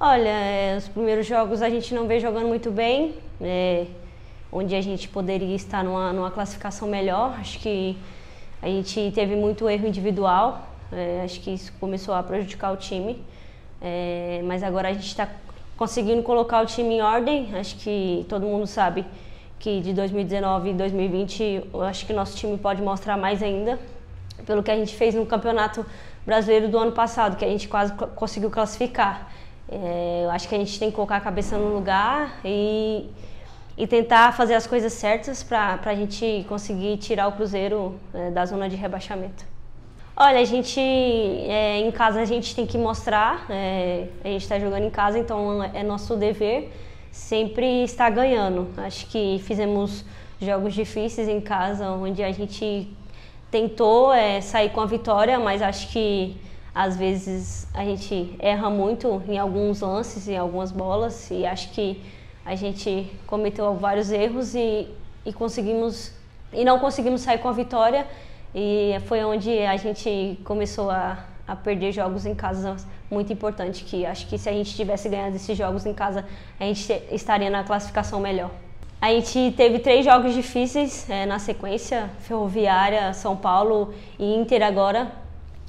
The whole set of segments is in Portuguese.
Olha, é, os primeiros jogos a gente não veio jogando muito bem, é, onde a gente poderia estar numa, numa, classificação melhor. Acho que a gente teve muito erro individual, é, acho que isso começou a prejudicar o time. É, mas agora a gente está conseguindo colocar o time em ordem. Acho que todo mundo sabe que de 2019 e 2020, eu acho que nosso time pode mostrar mais ainda, pelo que a gente fez no Campeonato Brasileiro do ano passado, que a gente quase conseguiu classificar. É, eu acho que a gente tem que colocar a cabeça no lugar e, e tentar fazer as coisas certas para a gente conseguir tirar o Cruzeiro é, da zona de rebaixamento. Olha, a gente é, em casa a gente tem que mostrar, é, a gente está jogando em casa, então é nosso dever sempre estar ganhando. Acho que fizemos jogos difíceis em casa, onde a gente tentou é, sair com a vitória, mas acho que às vezes a gente erra muito em alguns lances, em algumas bolas, e acho que a gente cometeu vários erros e, e conseguimos e não conseguimos sair com a vitória e foi onde a gente começou a, a perder jogos em casa muito importante que acho que se a gente tivesse ganhado esses jogos em casa a gente estaria na classificação melhor. A gente teve três jogos difíceis é, na sequência, Ferroviária, São Paulo e Inter agora.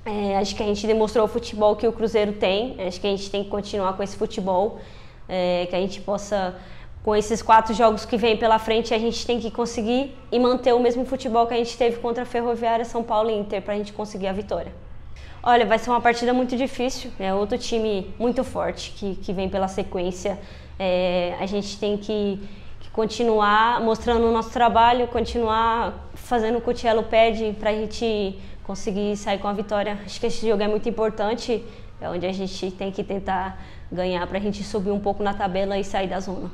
É, acho que a gente demonstrou o futebol que o Cruzeiro tem, acho que a gente tem que continuar com esse futebol, é, que a gente possa com esses quatro jogos que vem pela frente, a gente tem que conseguir e manter o mesmo futebol que a gente teve contra a Ferroviária, São Paulo e Inter para a gente conseguir a vitória. Olha, vai ser uma partida muito difícil, é outro time muito forte que, que vem pela sequência. É, a gente tem que, que, continuar mostrando o nosso trabalho, continuar fazendo o que o Tielo pede para a gente conseguir sair com a vitória. Acho que esse jogo é muito importante, é onde a gente tem que tentar ganhar para a gente subir um pouco na tabela e sair da zona.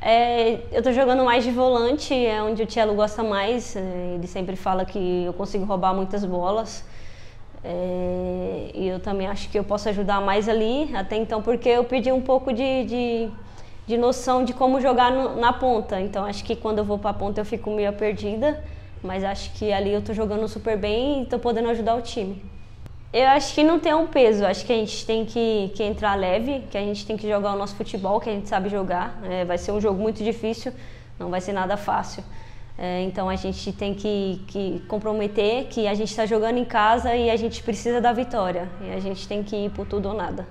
É, eu estou jogando mais de volante, é onde o Tielo gosta mais. É, ele sempre fala que eu consigo roubar muitas bolas. É, e eu também acho que eu posso ajudar mais ali, até então, porque eu pedi um pouco de, de, de noção de como jogar no, na ponta. Então, acho que quando eu vou para a ponta eu fico meio perdida, mas acho que ali eu estou jogando super bem e estou podendo ajudar o time. Eu acho que não tem um peso, acho que a gente tem que, que entrar leve, que a gente tem que jogar o nosso futebol, que a gente sabe jogar. É, vai ser um jogo muito difícil, não vai ser nada fácil. É, então a gente tem que, que comprometer que a gente está jogando em casa e a gente precisa da vitória. E a gente tem que ir por tudo ou nada.